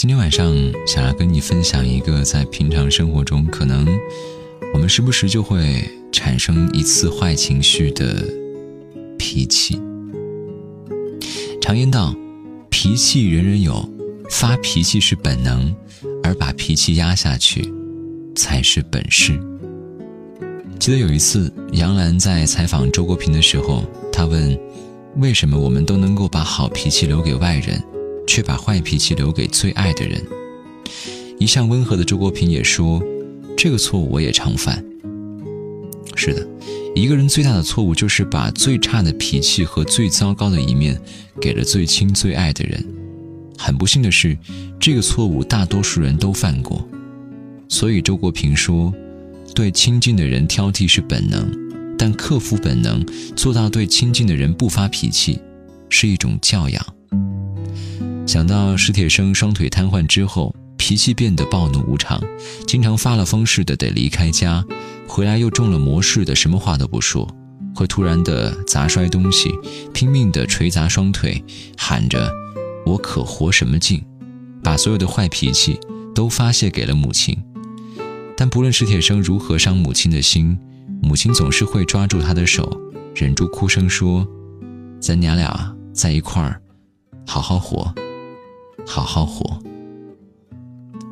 今天晚上想要跟你分享一个在平常生活中，可能我们时不时就会产生一次坏情绪的脾气。常言道，脾气人人有，发脾气是本能，而把脾气压下去才是本事。记得有一次，杨澜在采访周国平的时候，他问：“为什么我们都能够把好脾气留给外人？”却把坏脾气留给最爱的人。一向温和的周国平也说：“这个错误我也常犯。”是的，一个人最大的错误就是把最差的脾气和最糟糕的一面给了最亲最爱的人。很不幸的是，这个错误大多数人都犯过。所以周国平说：“对亲近的人挑剔是本能，但克服本能，做到对亲近的人不发脾气，是一种教养。”想到史铁生双腿瘫痪之后，脾气变得暴怒无常，经常发了疯似的得离开家，回来又中了魔似的，什么话都不说，会突然的砸摔东西，拼命的捶砸双腿，喊着“我可活什么劲”，把所有的坏脾气都发泄给了母亲。但不论史铁生如何伤母亲的心，母亲总是会抓住他的手，忍住哭声说：“咱娘俩在一块儿，好好活。”好好活。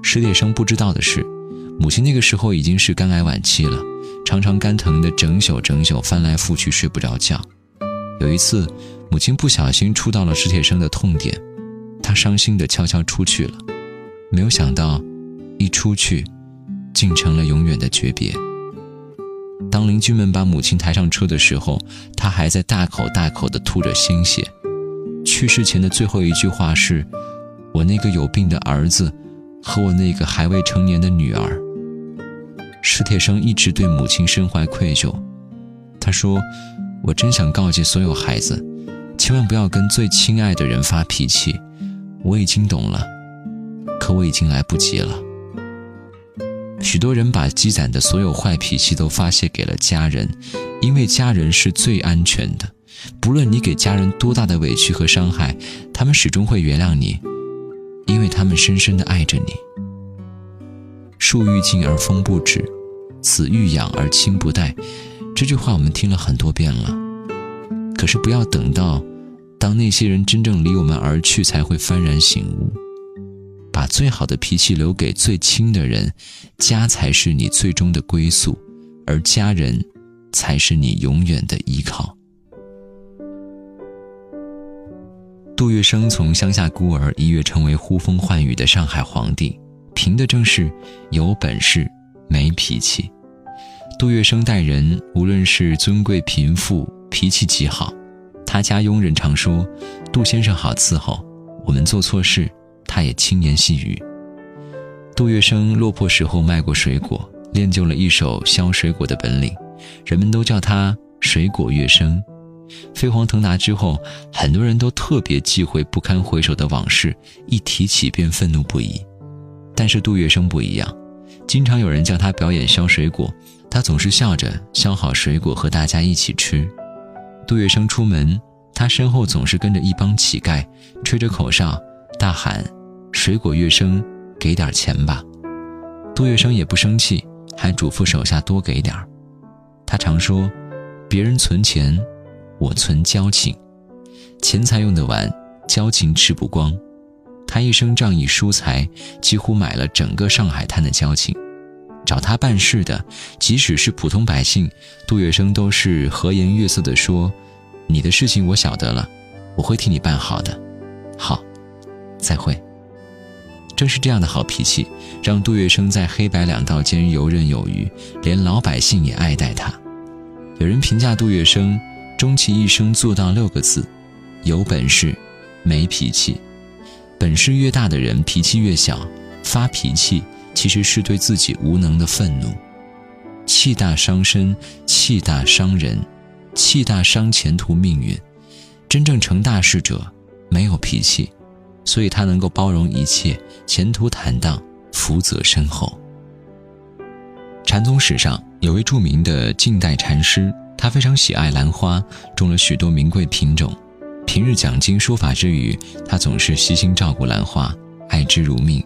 史铁生不知道的是，母亲那个时候已经是肝癌晚期了，常常肝疼的整宿整宿翻来覆去睡不着觉。有一次，母亲不小心触到了史铁生的痛点，他伤心的悄悄出去了，没有想到，一出去，竟成了永远的诀别。当邻居们把母亲抬上车的时候，他还在大口大口的吐着鲜血。去世前的最后一句话是。我那个有病的儿子，和我那个还未成年的女儿。史铁生一直对母亲深怀愧疚。他说：“我真想告诫所有孩子，千万不要跟最亲爱的人发脾气。我已经懂了，可我已经来不及了。”许多人把积攒的所有坏脾气都发泄给了家人，因为家人是最安全的。不论你给家人多大的委屈和伤害，他们始终会原谅你。因为他们深深的爱着你。树欲静而风不止，子欲养而亲不待。这句话我们听了很多遍了，可是不要等到当那些人真正离我们而去，才会幡然醒悟。把最好的脾气留给最亲的人，家才是你最终的归宿，而家人才是你永远的依靠。杜月笙从乡下孤儿一跃成为呼风唤雨的上海皇帝，凭的正是有本事没脾气。杜月笙待人无论是尊贵贫富，脾气极好。他家佣人常说：“杜先生好伺候，我们做错事，他也轻言细语。”杜月笙落魄时候卖过水果，练就了一手削水果的本领，人们都叫他“水果月笙”。飞黄腾达之后，很多人都特别忌讳不堪回首的往事，一提起便愤怒不已。但是杜月笙不一样，经常有人叫他表演削水果，他总是笑着削好水果和大家一起吃。杜月笙出门，他身后总是跟着一帮乞丐，吹着口哨，大喊：“水果月笙，给点钱吧！”杜月笙也不生气，还嘱咐手下多给点儿。他常说：“别人存钱。”我存交情，钱财用得完，交情吃不光。他一生仗义疏财，几乎买了整个上海滩的交情。找他办事的，即使是普通百姓，杜月笙都是和颜悦色地说：“你的事情我晓得了，我会替你办好的。”好，再会。正是这样的好脾气，让杜月笙在黑白两道间游刃有余，连老百姓也爱戴他。有人评价杜月笙。终其一生做到六个字：有本事，没脾气。本事越大的人，脾气越小。发脾气其实是对自己无能的愤怒。气大伤身，气大伤人，气大伤前途命运。真正成大事者没有脾气，所以他能够包容一切，前途坦荡，福泽深厚。禅宗史上有位著名的近代禅师。他非常喜爱兰花，种了许多名贵品种。平日讲经说法之余，他总是悉心照顾兰花。爱之如命。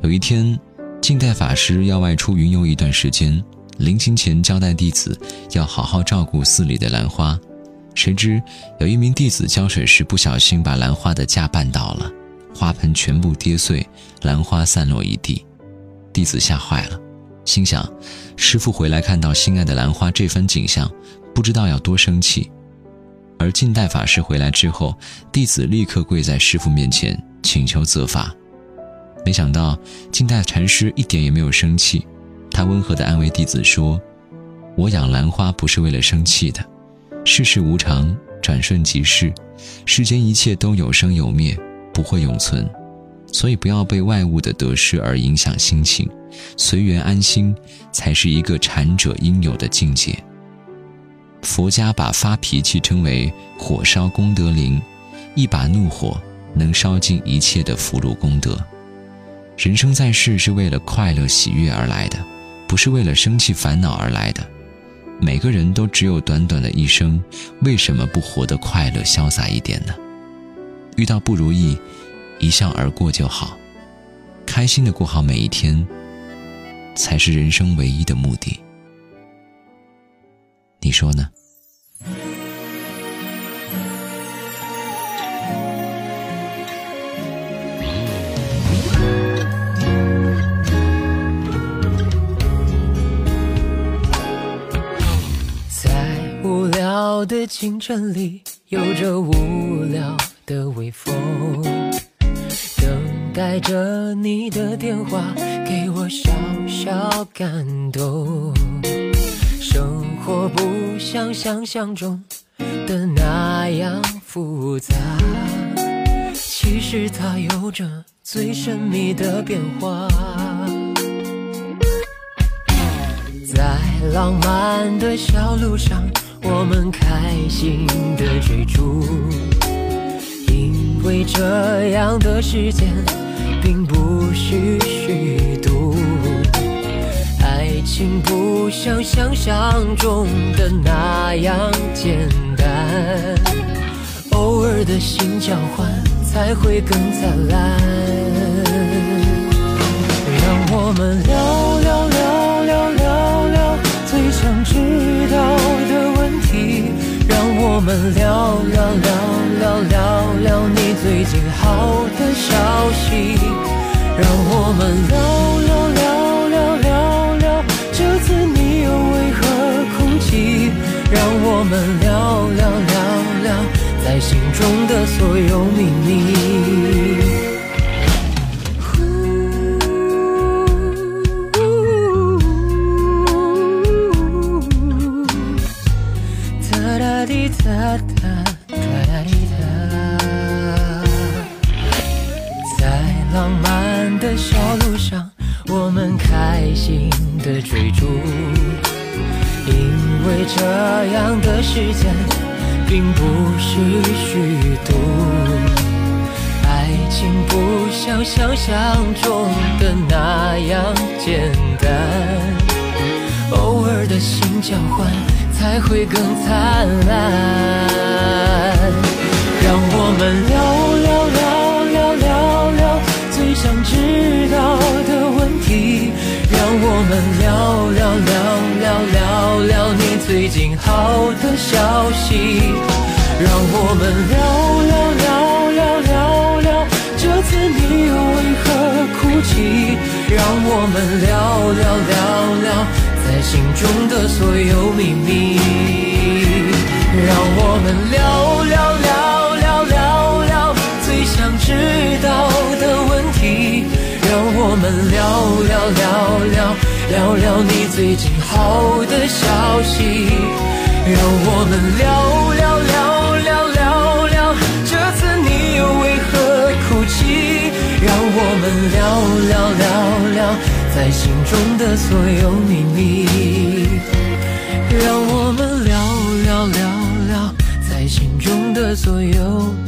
有一天，近代法师要外出云游一段时间，临行前交代弟子要好好照顾寺里的兰花。谁知有一名弟子浇水时不小心把兰花的架绊倒了，花盆全部跌碎，兰花散落一地。弟子吓坏了，心想：师傅回来看到心爱的兰花这番景象，不知道要多生气。而近代法师回来之后，弟子立刻跪在师傅面前请求责罚。没想到近代禅师一点也没有生气，他温和地安慰弟子说：“我养兰花不是为了生气的。”世事无常，转瞬即逝，世间一切都有生有灭，不会永存，所以不要被外物的得失而影响心情，随缘安心才是一个禅者应有的境界。佛家把发脾气称为火烧功德林，一把怒火能烧尽一切的福禄功德。人生在世是为了快乐喜悦而来的，不是为了生气烦恼而来的。每个人都只有短短的一生，为什么不活得快乐潇洒一点呢？遇到不如意，一笑而过就好，开心的过好每一天，才是人生唯一的目的。你说呢？在无聊的清晨里，有着无聊的微风，带着你的电话，给我小小感动。生活不像想象中的那样复杂，其实它有着最神秘的变化，在浪漫的小路上。我们开心的追逐，因为这样的时间并不是虚度。爱情不像想象中的那样简单，偶尔的心交换才会更灿烂。让我们聊聊聊聊聊聊最想知道的问题，让。我们聊聊聊聊聊聊最好的消息，让我们聊聊聊聊聊聊这次你又为何哭泣？让我们聊聊聊聊在心中的所有秘密。这样的时间并不是虚度。爱情不像想象中的那样简单，偶尔的心交换才会更灿烂。让我们聊聊聊聊聊聊最想知道的问题。让我们聊聊聊好的消息。让我们聊聊聊聊聊聊这次你又为何哭泣？让我们聊聊聊聊在心中的所有秘密。让我们聊聊聊聊聊聊最想知道的问题。让我们聊聊聊聊聊聊你最近好的消息。让我们聊聊聊聊聊聊这次你又为何哭泣？让我们聊聊聊聊在心中的所有秘密。让我们聊聊聊聊在心中的所有秘密。